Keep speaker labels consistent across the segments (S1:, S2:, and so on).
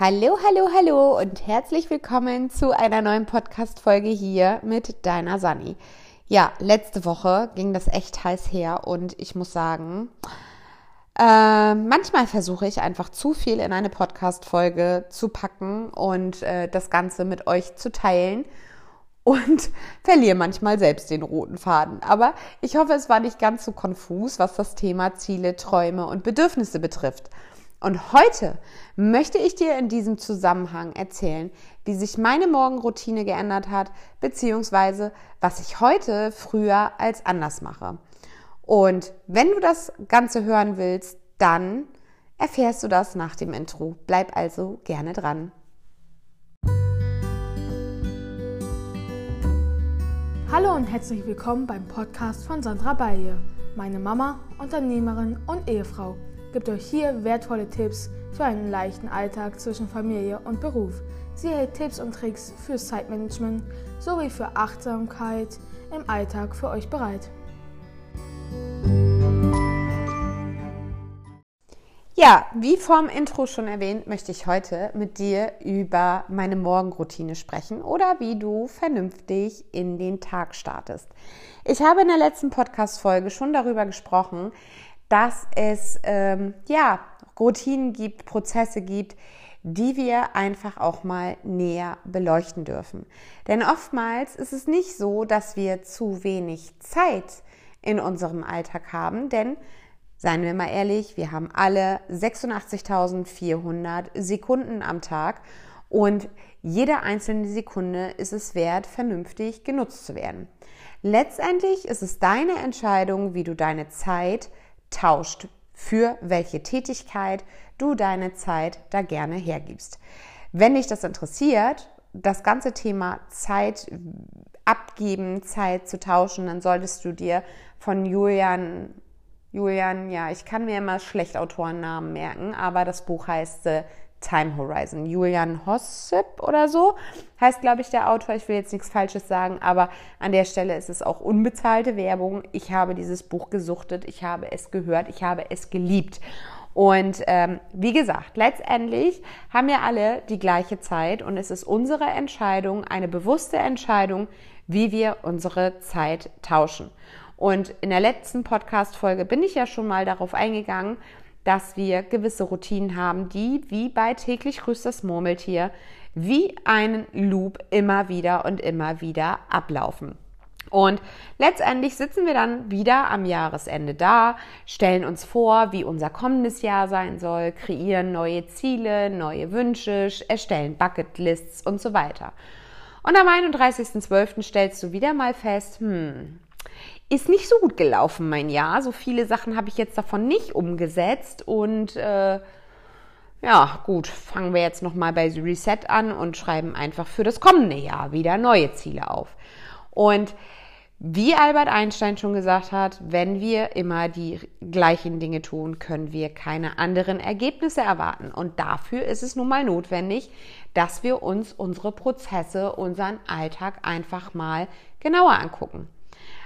S1: Hallo, hallo, hallo und herzlich willkommen zu einer neuen Podcast-Folge hier mit deiner Sani. Ja, letzte Woche ging das echt heiß her und ich muss sagen, äh, manchmal versuche ich einfach zu viel in eine Podcast-Folge zu packen und äh, das Ganze mit euch zu teilen und verliere manchmal selbst den roten Faden. Aber ich hoffe, es war nicht ganz so konfus, was das Thema Ziele, Träume und Bedürfnisse betrifft. Und heute möchte ich dir in diesem Zusammenhang erzählen, wie sich meine Morgenroutine geändert hat, beziehungsweise was ich heute früher als anders mache. Und wenn du das Ganze hören willst, dann erfährst du das nach dem Intro. Bleib also gerne dran.
S2: Hallo und herzlich willkommen beim Podcast von Sandra Baye, meine Mama, Unternehmerin und Ehefrau gibt euch hier wertvolle Tipps für einen leichten Alltag zwischen Familie und Beruf. Sie hält Tipps und Tricks für Zeitmanagement sowie für Achtsamkeit im Alltag für euch bereit.
S1: Ja, wie vorm Intro schon erwähnt, möchte ich heute mit dir über meine Morgenroutine sprechen oder wie du vernünftig in den Tag startest. Ich habe in der letzten Podcast-Folge schon darüber gesprochen, dass es ähm, ja Routinen gibt, Prozesse gibt, die wir einfach auch mal näher beleuchten dürfen. Denn oftmals ist es nicht so, dass wir zu wenig Zeit in unserem Alltag haben, denn seien wir mal ehrlich, wir haben alle 86.400 Sekunden am Tag und jede einzelne Sekunde ist es wert, vernünftig genutzt zu werden. Letztendlich ist es deine Entscheidung, wie du deine Zeit tauscht, für welche Tätigkeit du deine Zeit da gerne hergibst. Wenn dich das interessiert, das ganze Thema Zeit abgeben, Zeit zu tauschen, dann solltest du dir von Julian, Julian, ja, ich kann mir immer schlecht Autorennamen merken, aber das Buch heißt Time Horizon. Julian Hossip oder so heißt, glaube ich, der Autor. Ich will jetzt nichts Falsches sagen, aber an der Stelle ist es auch unbezahlte Werbung. Ich habe dieses Buch gesuchtet, ich habe es gehört, ich habe es geliebt. Und ähm, wie gesagt, letztendlich haben wir alle die gleiche Zeit und es ist unsere Entscheidung, eine bewusste Entscheidung, wie wir unsere Zeit tauschen. Und in der letzten Podcast-Folge bin ich ja schon mal darauf eingegangen, dass wir gewisse Routinen haben, die wie bei täglich grüßt das Murmeltier wie einen Loop immer wieder und immer wieder ablaufen. Und letztendlich sitzen wir dann wieder am Jahresende da, stellen uns vor, wie unser kommendes Jahr sein soll, kreieren neue Ziele, neue Wünsche, erstellen Bucketlists und so weiter. Und am 31.12. stellst du wieder mal fest, hm, ist nicht so gut gelaufen, mein Jahr. So viele Sachen habe ich jetzt davon nicht umgesetzt. Und äh, ja, gut, fangen wir jetzt nochmal bei Reset an und schreiben einfach für das kommende Jahr wieder neue Ziele auf. Und wie Albert Einstein schon gesagt hat, wenn wir immer die gleichen Dinge tun, können wir keine anderen Ergebnisse erwarten. Und dafür ist es nun mal notwendig, dass wir uns unsere Prozesse, unseren Alltag einfach mal genauer angucken.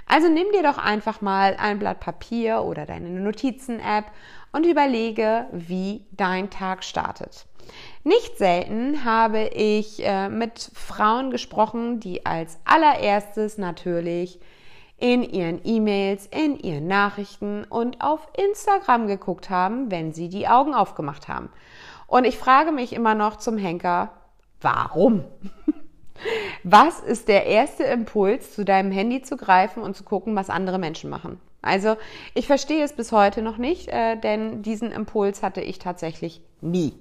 S1: Also nimm dir doch einfach mal ein Blatt Papier oder deine Notizen-App und überlege, wie dein Tag startet. Nicht selten habe ich äh, mit Frauen gesprochen, die als allererstes natürlich in ihren E-Mails, in ihren Nachrichten und auf Instagram geguckt haben, wenn sie die Augen aufgemacht haben. Und ich frage mich immer noch zum Henker, warum? Was ist der erste Impuls, zu deinem Handy zu greifen und zu gucken, was andere Menschen machen? Also ich verstehe es bis heute noch nicht, äh, denn diesen Impuls hatte ich tatsächlich nie.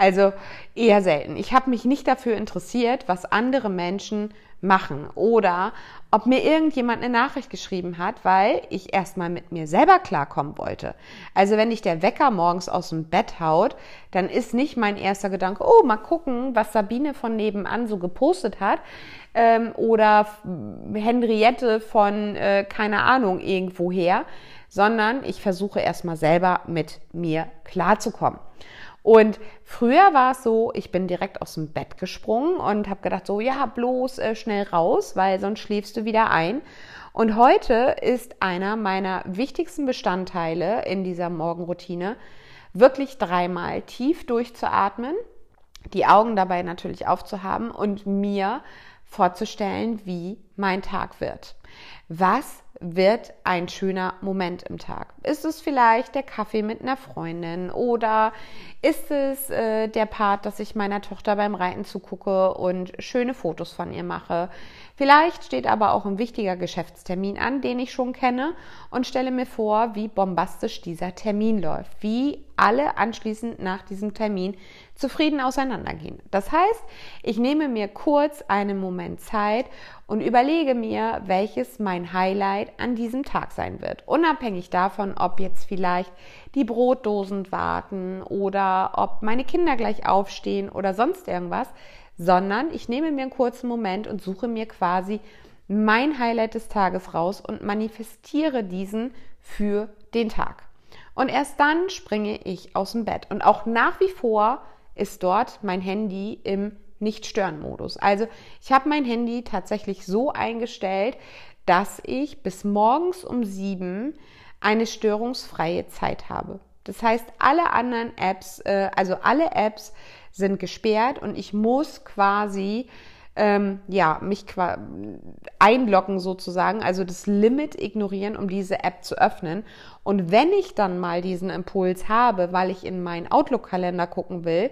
S1: Also eher selten. Ich habe mich nicht dafür interessiert, was andere Menschen machen oder ob mir irgendjemand eine Nachricht geschrieben hat, weil ich erstmal mit mir selber klarkommen wollte. Also wenn dich der Wecker morgens aus dem Bett haut, dann ist nicht mein erster Gedanke, oh, mal gucken, was Sabine von nebenan so gepostet hat ähm, oder Henriette von, äh, keine Ahnung, irgendwoher, sondern ich versuche erstmal selber mit mir klarzukommen. Und früher war es so, ich bin direkt aus dem Bett gesprungen und habe gedacht, so ja, bloß äh, schnell raus, weil sonst schläfst du wieder ein. Und heute ist einer meiner wichtigsten Bestandteile in dieser Morgenroutine, wirklich dreimal tief durchzuatmen die Augen dabei natürlich aufzuhaben und mir vorzustellen, wie mein Tag wird. Was wird ein schöner Moment im Tag? Ist es vielleicht der Kaffee mit einer Freundin oder ist es äh, der Part, dass ich meiner Tochter beim Reiten zugucke und schöne Fotos von ihr mache? Vielleicht steht aber auch ein wichtiger Geschäftstermin an, den ich schon kenne und stelle mir vor, wie bombastisch dieser Termin läuft, wie alle anschließend nach diesem Termin zufrieden auseinandergehen. Das heißt, ich nehme mir kurz einen Moment Zeit und überlege mir, welches mein Highlight an diesem Tag sein wird. Unabhängig davon, ob jetzt vielleicht die Brotdosen warten oder ob meine Kinder gleich aufstehen oder sonst irgendwas, sondern ich nehme mir einen kurzen Moment und suche mir quasi mein Highlight des Tages raus und manifestiere diesen für den Tag. Und erst dann springe ich aus dem Bett. Und auch nach wie vor ist dort mein Handy im Nicht-Stören-Modus. Also ich habe mein Handy tatsächlich so eingestellt, dass ich bis morgens um sieben eine störungsfreie Zeit habe. Das heißt, alle anderen Apps, äh, also alle Apps sind gesperrt und ich muss quasi ähm, ja, mich einloggen sozusagen, also das Limit ignorieren, um diese App zu öffnen. Und wenn ich dann mal diesen Impuls habe, weil ich in meinen Outlook-Kalender gucken will,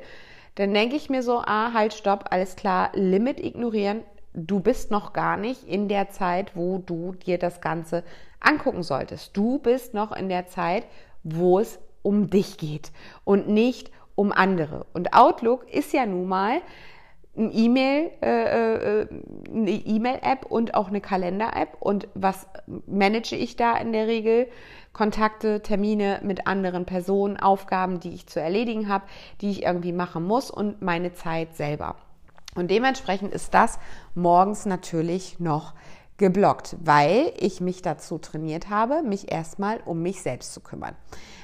S1: dann denke ich mir so, ah, halt, stopp, alles klar, Limit ignorieren. Du bist noch gar nicht in der Zeit, wo du dir das Ganze angucken solltest. Du bist noch in der Zeit, wo es um dich geht und nicht um andere. Und Outlook ist ja nun mal ein E-Mail, äh, äh, eine E-Mail-App und auch eine Kalender-App. Und was manage ich da in der Regel? Kontakte, Termine mit anderen Personen, Aufgaben, die ich zu erledigen habe, die ich irgendwie machen muss und meine Zeit selber. Und dementsprechend ist das morgens natürlich noch geblockt, weil ich mich dazu trainiert habe, mich erstmal um mich selbst zu kümmern.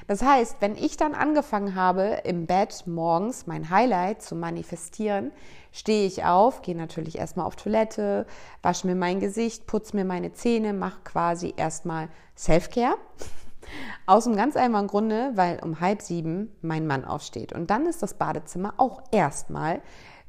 S1: Das heißt, wenn ich dann angefangen habe, im Bett morgens mein Highlight zu manifestieren, stehe ich auf, gehe natürlich erstmal auf Toilette, wasche mir mein Gesicht, putze mir meine Zähne, mache quasi erstmal Self-Care. Aus einem ganz einfachen Grunde, weil um halb sieben mein Mann aufsteht. Und dann ist das Badezimmer auch erstmal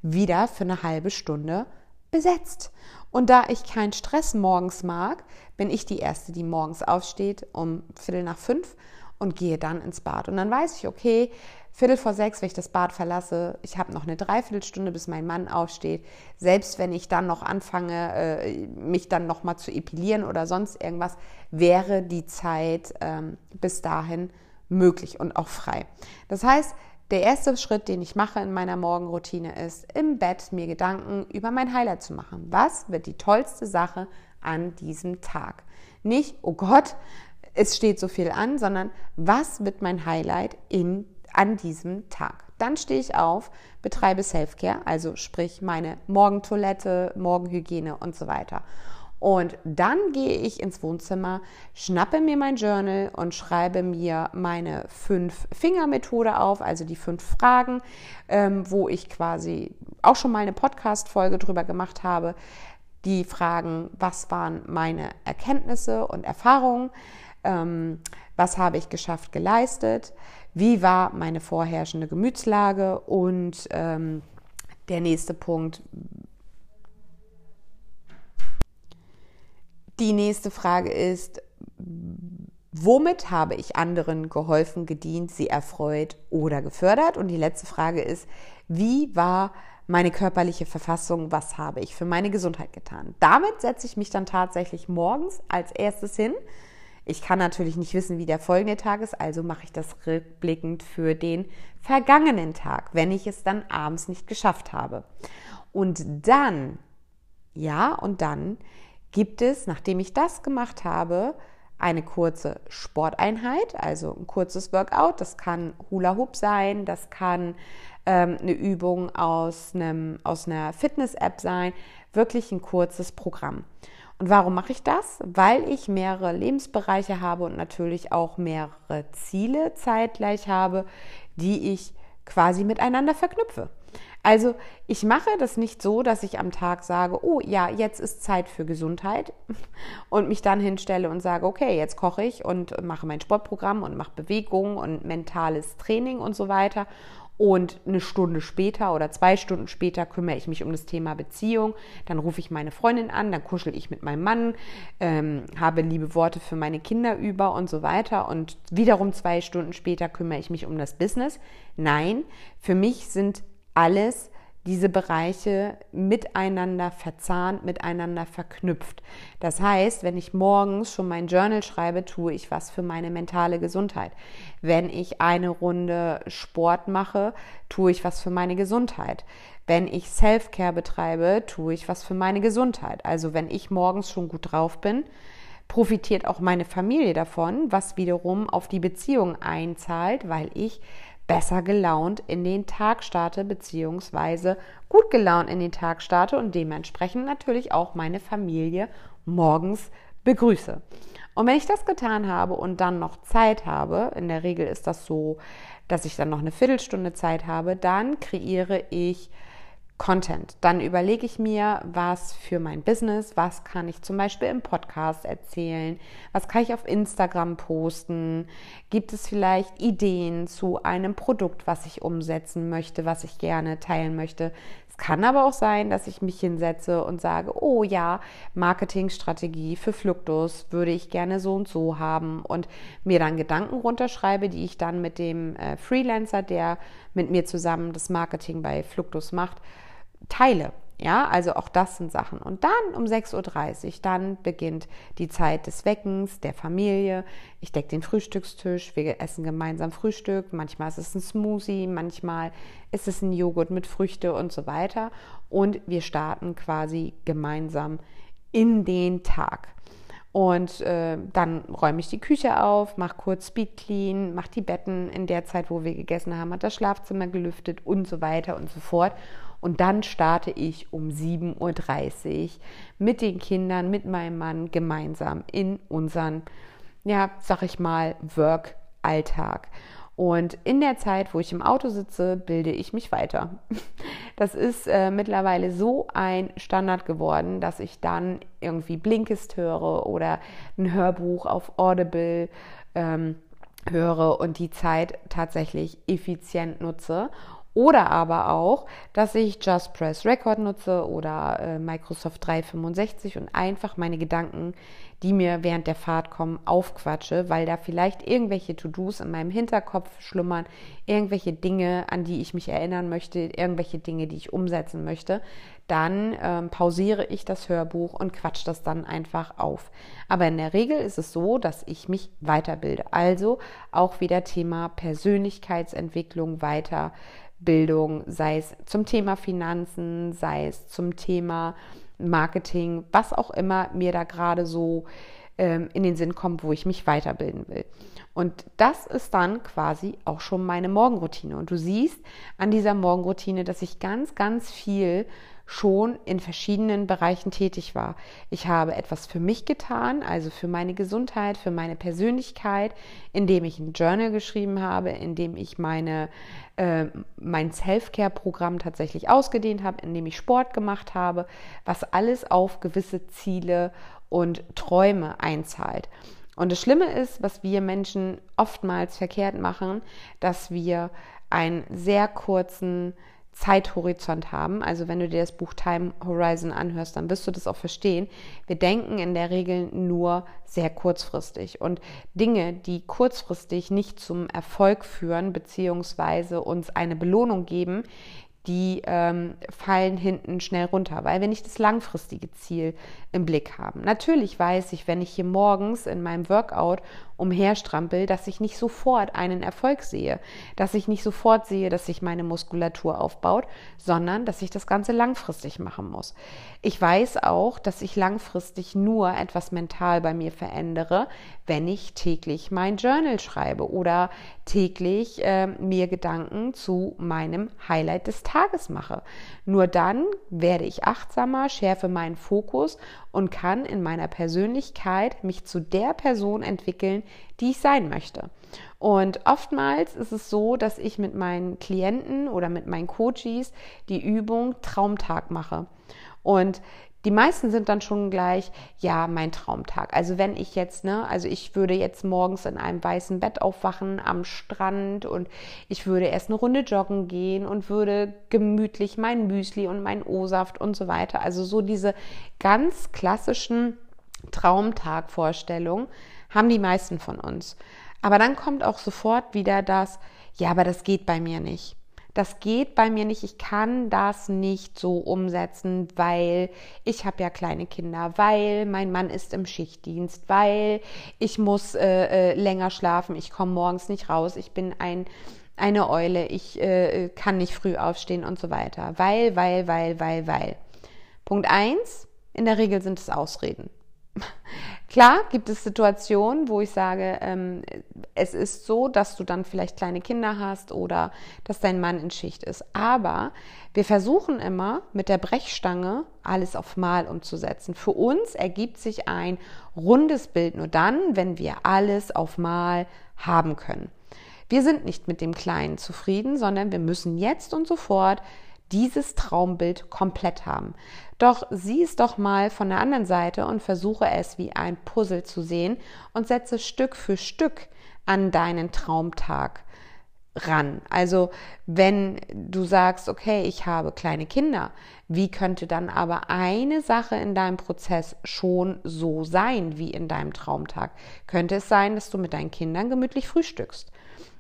S1: wieder für eine halbe Stunde besetzt. Und da ich keinen Stress morgens mag, bin ich die Erste, die morgens aufsteht um Viertel nach fünf und gehe dann ins Bad. Und dann weiß ich, okay, Viertel vor sechs, wenn ich das Bad verlasse, ich habe noch eine Dreiviertelstunde, bis mein Mann aufsteht. Selbst wenn ich dann noch anfange, äh, mich dann noch mal zu epilieren oder sonst irgendwas, wäre die Zeit ähm, bis dahin möglich und auch frei. Das heißt, der erste Schritt, den ich mache in meiner Morgenroutine, ist, im Bett mir Gedanken über mein Highlight zu machen. Was wird die tollste Sache an diesem Tag? Nicht, oh Gott, es steht so viel an, sondern was wird mein Highlight in, an diesem Tag? Dann stehe ich auf, betreibe Selfcare, also sprich meine Morgentoilette, Morgenhygiene und so weiter. Und dann gehe ich ins Wohnzimmer, schnappe mir mein Journal und schreibe mir meine Fünf-Finger-Methode auf, also die fünf Fragen, ähm, wo ich quasi auch schon mal eine Podcast-Folge drüber gemacht habe. Die Fragen, was waren meine Erkenntnisse und Erfahrungen? Ähm, was habe ich geschafft, geleistet? Wie war meine vorherrschende Gemütslage? Und ähm, der nächste Punkt, Die nächste Frage ist, womit habe ich anderen geholfen, gedient, sie erfreut oder gefördert? Und die letzte Frage ist, wie war meine körperliche Verfassung, was habe ich für meine Gesundheit getan? Damit setze ich mich dann tatsächlich morgens als erstes hin. Ich kann natürlich nicht wissen, wie der folgende Tag ist, also mache ich das rückblickend für den vergangenen Tag, wenn ich es dann abends nicht geschafft habe. Und dann, ja, und dann gibt es, nachdem ich das gemacht habe, eine kurze Sporteinheit, also ein kurzes Workout. Das kann Hula Hoop sein, das kann ähm, eine Übung aus, einem, aus einer Fitness-App sein, wirklich ein kurzes Programm. Und warum mache ich das? Weil ich mehrere Lebensbereiche habe und natürlich auch mehrere Ziele zeitgleich habe, die ich quasi miteinander verknüpfe. Also ich mache das nicht so, dass ich am Tag sage, oh ja, jetzt ist Zeit für Gesundheit und mich dann hinstelle und sage, okay, jetzt koche ich und mache mein Sportprogramm und mache Bewegung und mentales Training und so weiter. Und eine Stunde später oder zwei Stunden später kümmere ich mich um das Thema Beziehung. Dann rufe ich meine Freundin an, dann kuschel ich mit meinem Mann, ähm, habe liebe Worte für meine Kinder über und so weiter. Und wiederum zwei Stunden später kümmere ich mich um das Business. Nein, für mich sind alles diese Bereiche miteinander verzahnt, miteinander verknüpft. Das heißt, wenn ich morgens schon mein Journal schreibe, tue ich was für meine mentale Gesundheit. Wenn ich eine Runde Sport mache, tue ich was für meine Gesundheit. Wenn ich Self-Care betreibe, tue ich was für meine Gesundheit. Also wenn ich morgens schon gut drauf bin, profitiert auch meine Familie davon, was wiederum auf die Beziehung einzahlt, weil ich besser gelaunt in den Tag starte, beziehungsweise gut gelaunt in den Tag starte und dementsprechend natürlich auch meine Familie morgens begrüße. Und wenn ich das getan habe und dann noch Zeit habe, in der Regel ist das so, dass ich dann noch eine Viertelstunde Zeit habe, dann kreiere ich Content. Dann überlege ich mir, was für mein Business, was kann ich zum Beispiel im Podcast erzählen, was kann ich auf Instagram posten, gibt es vielleicht Ideen zu einem Produkt, was ich umsetzen möchte, was ich gerne teilen möchte. Es kann aber auch sein, dass ich mich hinsetze und sage, oh ja, Marketingstrategie für Fluktus würde ich gerne so und so haben und mir dann Gedanken runterschreibe, die ich dann mit dem äh, Freelancer, der mit mir zusammen das Marketing bei Fluktus macht, teile. Ja, also auch das sind Sachen. Und dann um 6.30 Uhr, dann beginnt die Zeit des Weckens, der Familie. Ich decke den Frühstückstisch, wir essen gemeinsam Frühstück. Manchmal ist es ein Smoothie, manchmal ist es ein Joghurt mit Früchte und so weiter. Und wir starten quasi gemeinsam in den Tag. Und äh, dann räume ich die Küche auf, mache kurz Speed Clean, mache die Betten in der Zeit, wo wir gegessen haben, hat das Schlafzimmer gelüftet und so weiter und so fort. Und dann starte ich um 7.30 Uhr mit den Kindern, mit meinem Mann gemeinsam in unseren, ja, sag ich mal, Work-Alltag. Und in der Zeit, wo ich im Auto sitze, bilde ich mich weiter. Das ist äh, mittlerweile so ein Standard geworden, dass ich dann irgendwie Blinkist höre oder ein Hörbuch auf Audible ähm, höre und die Zeit tatsächlich effizient nutze oder aber auch, dass ich Just Press Record nutze oder äh, Microsoft 365 und einfach meine Gedanken, die mir während der Fahrt kommen, aufquatsche, weil da vielleicht irgendwelche To-Dos in meinem Hinterkopf schlummern, irgendwelche Dinge, an die ich mich erinnern möchte, irgendwelche Dinge, die ich umsetzen möchte. Dann ähm, pausiere ich das Hörbuch und quatsch das dann einfach auf. Aber in der Regel ist es so, dass ich mich weiterbilde. Also auch wieder Thema Persönlichkeitsentwicklung weiter Bildung, sei es zum Thema Finanzen, sei es zum Thema Marketing, was auch immer mir da gerade so ähm, in den Sinn kommt, wo ich mich weiterbilden will. Und das ist dann quasi auch schon meine Morgenroutine. Und du siehst an dieser Morgenroutine, dass ich ganz, ganz viel schon in verschiedenen Bereichen tätig war. Ich habe etwas für mich getan, also für meine Gesundheit, für meine Persönlichkeit, indem ich ein Journal geschrieben habe, indem ich meine, äh, mein Self-Care-Programm tatsächlich ausgedehnt habe, indem ich Sport gemacht habe, was alles auf gewisse Ziele und Träume einzahlt. Und das Schlimme ist, was wir Menschen oftmals verkehrt machen, dass wir einen sehr kurzen Zeithorizont haben. Also wenn du dir das Buch Time Horizon anhörst, dann wirst du das auch verstehen. Wir denken in der Regel nur sehr kurzfristig und Dinge, die kurzfristig nicht zum Erfolg führen beziehungsweise uns eine Belohnung geben, die ähm, fallen hinten schnell runter, weil wir nicht das langfristige Ziel im Blick haben. Natürlich weiß ich, wenn ich hier morgens in meinem Workout umherstrampel, dass ich nicht sofort einen Erfolg sehe, dass ich nicht sofort sehe, dass sich meine Muskulatur aufbaut, sondern dass ich das Ganze langfristig machen muss. Ich weiß auch, dass ich langfristig nur etwas mental bei mir verändere, wenn ich täglich mein Journal schreibe oder täglich äh, mir Gedanken zu meinem Highlight des Tages mache. Nur dann werde ich achtsamer, schärfe meinen Fokus und kann in meiner Persönlichkeit mich zu der Person entwickeln, die ich sein möchte. Und oftmals ist es so, dass ich mit meinen Klienten oder mit meinen Coaches die Übung Traumtag mache. Und die meisten sind dann schon gleich, ja, mein Traumtag. Also wenn ich jetzt, ne, also ich würde jetzt morgens in einem weißen Bett aufwachen am Strand und ich würde erst eine Runde joggen gehen und würde gemütlich mein Müsli und mein O-Saft und so weiter. Also so diese ganz klassischen Traumtagvorstellungen haben die meisten von uns. Aber dann kommt auch sofort wieder das, ja, aber das geht bei mir nicht das geht bei mir nicht, ich kann das nicht so umsetzen, weil ich habe ja kleine Kinder, weil mein Mann ist im Schichtdienst, weil ich muss äh, äh, länger schlafen, ich komme morgens nicht raus, ich bin ein eine Eule, ich äh, kann nicht früh aufstehen und so weiter. Weil, weil, weil, weil, weil. Punkt eins: in der Regel sind es Ausreden. Klar gibt es Situationen, wo ich sage, ähm, es ist so, dass du dann vielleicht kleine Kinder hast oder dass dein Mann in Schicht ist. Aber wir versuchen immer mit der Brechstange alles auf Mal umzusetzen. Für uns ergibt sich ein rundes Bild nur dann, wenn wir alles auf Mal haben können. Wir sind nicht mit dem Kleinen zufrieden, sondern wir müssen jetzt und sofort dieses Traumbild komplett haben. Doch sieh es doch mal von der anderen Seite und versuche es wie ein Puzzle zu sehen und setze Stück für Stück an deinen Traumtag ran. Also wenn du sagst, okay, ich habe kleine Kinder, wie könnte dann aber eine Sache in deinem Prozess schon so sein wie in deinem Traumtag? Könnte es sein, dass du mit deinen Kindern gemütlich frühstückst?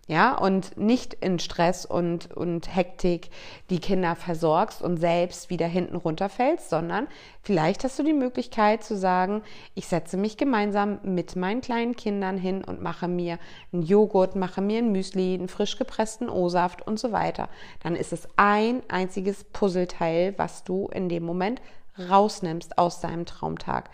S1: Ja, und nicht in Stress und, und Hektik die Kinder versorgst und selbst wieder hinten runterfällst, sondern vielleicht hast du die Möglichkeit zu sagen, ich setze mich gemeinsam mit meinen kleinen Kindern hin und mache mir einen Joghurt, mache mir ein Müsli, einen frisch gepressten O-Saft und so weiter. Dann ist es ein einziges Puzzleteil, was du in dem Moment rausnimmst aus deinem Traumtag.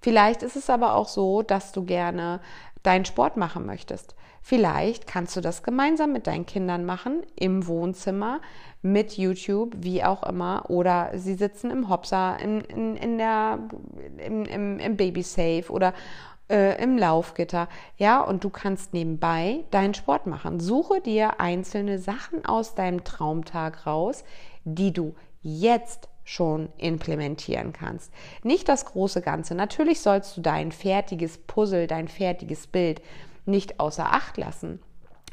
S1: Vielleicht ist es aber auch so, dass du gerne deinen Sport machen möchtest. Vielleicht kannst du das gemeinsam mit deinen Kindern machen, im Wohnzimmer, mit YouTube, wie auch immer. Oder sie sitzen im Hopsa, in, in, in der, im, im, im Babysafe oder äh, im Laufgitter. Ja, und du kannst nebenbei deinen Sport machen. Suche dir einzelne Sachen aus deinem Traumtag raus, die du jetzt schon implementieren kannst. Nicht das große Ganze. Natürlich sollst du dein fertiges Puzzle, dein fertiges Bild nicht außer Acht lassen.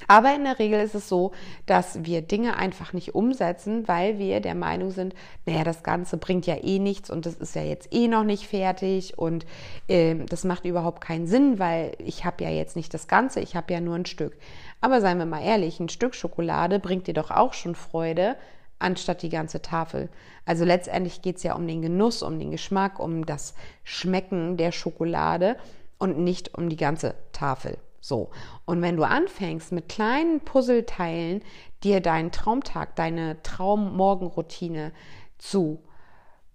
S1: Aber in der Regel ist es so, dass wir Dinge einfach nicht umsetzen, weil wir der Meinung sind, naja, das Ganze bringt ja eh nichts und das ist ja jetzt eh noch nicht fertig und äh, das macht überhaupt keinen Sinn, weil ich habe ja jetzt nicht das Ganze, ich habe ja nur ein Stück. Aber seien wir mal ehrlich, ein Stück Schokolade bringt dir doch auch schon Freude, anstatt die ganze Tafel. Also letztendlich geht es ja um den Genuss, um den Geschmack, um das Schmecken der Schokolade und nicht um die ganze Tafel. So. Und wenn du anfängst mit kleinen Puzzleteilen, dir deinen Traumtag, deine Traummorgenroutine zu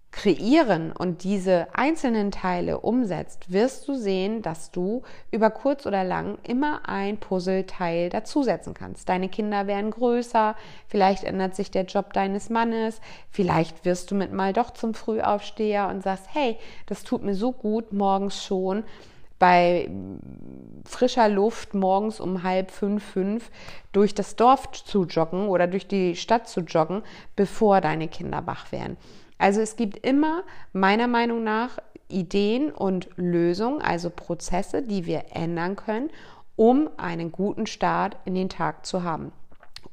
S1: kreieren und diese einzelnen Teile umsetzt, wirst du sehen, dass du über kurz oder lang immer ein Puzzleteil dazusetzen kannst. Deine Kinder werden größer, vielleicht ändert sich der Job deines Mannes, vielleicht wirst du mit mal doch zum Frühaufsteher und sagst, hey, das tut mir so gut morgens schon bei frischer Luft morgens um halb fünf, fünf durch das Dorf zu joggen oder durch die Stadt zu joggen, bevor deine Kinder wach werden. Also es gibt immer meiner Meinung nach Ideen und Lösungen, also Prozesse, die wir ändern können, um einen guten Start in den Tag zu haben.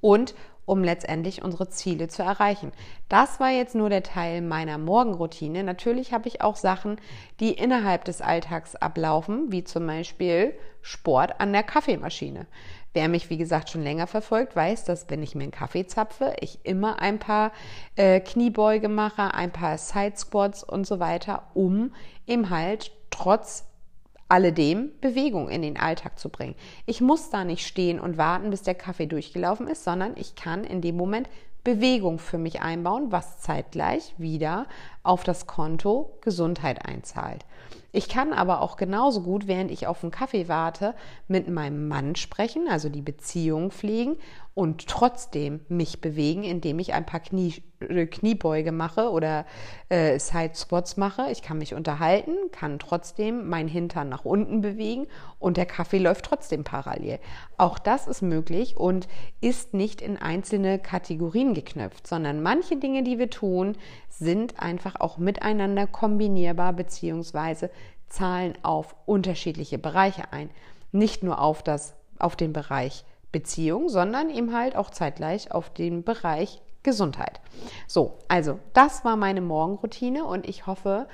S1: Und um letztendlich unsere Ziele zu erreichen. Das war jetzt nur der Teil meiner Morgenroutine. Natürlich habe ich auch Sachen, die innerhalb des Alltags ablaufen, wie zum Beispiel Sport an der Kaffeemaschine. Wer mich, wie gesagt, schon länger verfolgt, weiß, dass wenn ich mir einen Kaffee zapfe, ich immer ein paar äh, Kniebeuge mache, ein paar Side Squats und so weiter, um eben halt trotz alledem Bewegung in den Alltag zu bringen. Ich muss da nicht stehen und warten, bis der Kaffee durchgelaufen ist, sondern ich kann in dem Moment Bewegung für mich einbauen, was zeitgleich wieder auf das Konto Gesundheit einzahlt. Ich kann aber auch genauso gut, während ich auf einen Kaffee warte, mit meinem Mann sprechen, also die Beziehung pflegen und trotzdem mich bewegen, indem ich ein paar Knie, Kniebeuge mache oder äh, Side Squats mache. Ich kann mich unterhalten, kann trotzdem meinen Hintern nach unten bewegen und der Kaffee läuft trotzdem parallel. Auch das ist möglich und ist nicht in einzelne Kategorien geknöpft, sondern manche Dinge, die wir tun, sind einfach auch miteinander kombinierbar bzw. zahlen auf unterschiedliche Bereiche ein. Nicht nur auf, das, auf den Bereich Beziehung, sondern eben halt auch zeitgleich auf den Bereich Gesundheit. So, also das war meine Morgenroutine und ich hoffe,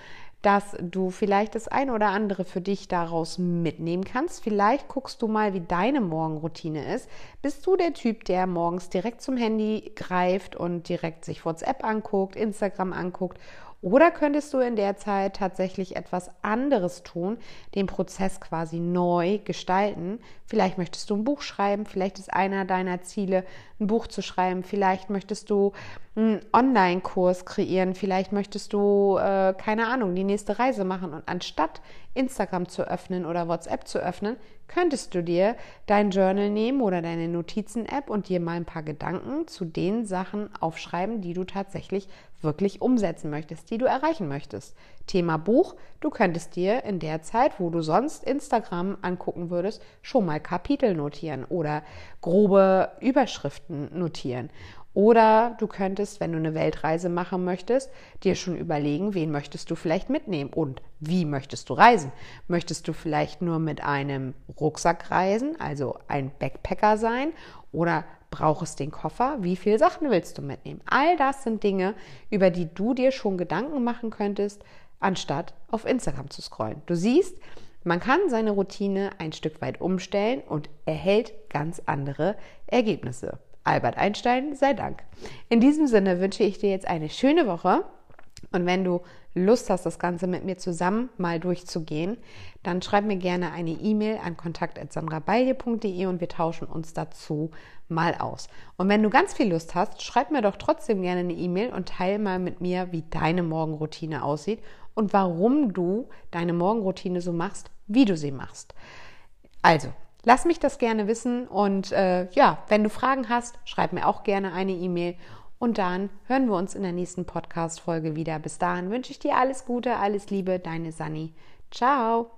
S1: dass du vielleicht das ein oder andere für dich daraus mitnehmen kannst. Vielleicht guckst du mal, wie deine Morgenroutine ist. Bist du der Typ, der morgens direkt zum Handy greift und direkt sich WhatsApp anguckt, Instagram anguckt oder könntest du in der Zeit tatsächlich etwas anderes tun, den Prozess quasi neu gestalten? Vielleicht möchtest du ein Buch schreiben, vielleicht ist einer deiner Ziele, ein Buch zu schreiben, vielleicht möchtest du einen Online-Kurs kreieren, vielleicht möchtest du, äh, keine Ahnung, die nächste Reise machen. Und anstatt Instagram zu öffnen oder WhatsApp zu öffnen, könntest du dir dein Journal nehmen oder deine Notizen-App und dir mal ein paar Gedanken zu den Sachen aufschreiben, die du tatsächlich wirklich umsetzen möchtest, die du erreichen möchtest. Thema Buch, du könntest dir in der Zeit, wo du sonst Instagram angucken würdest, schon mal Kapitel notieren oder grobe Überschriften notieren. Oder du könntest, wenn du eine Weltreise machen möchtest, dir schon überlegen, wen möchtest du vielleicht mitnehmen und wie möchtest du reisen. Möchtest du vielleicht nur mit einem Rucksack reisen, also ein Backpacker sein oder brauchst den Koffer? Wie viele Sachen willst du mitnehmen? All das sind Dinge, über die du dir schon Gedanken machen könntest, anstatt auf Instagram zu scrollen. Du siehst, man kann seine Routine ein Stück weit umstellen und erhält ganz andere Ergebnisse. Albert Einstein sei Dank. In diesem Sinne wünsche ich dir jetzt eine schöne Woche. Und wenn du Lust hast, das Ganze mit mir zusammen mal durchzugehen, dann schreib mir gerne eine E-Mail an kontakt.sandrabalje.de und wir tauschen uns dazu mal aus. Und wenn du ganz viel Lust hast, schreib mir doch trotzdem gerne eine E-Mail und teile mal mit mir, wie deine Morgenroutine aussieht und warum du deine Morgenroutine so machst, wie du sie machst. Also, Lass mich das gerne wissen und äh, ja, wenn du Fragen hast, schreib mir auch gerne eine E-Mail und dann hören wir uns in der nächsten Podcast-Folge wieder. Bis dahin wünsche ich dir alles Gute, alles Liebe, deine Sani. Ciao!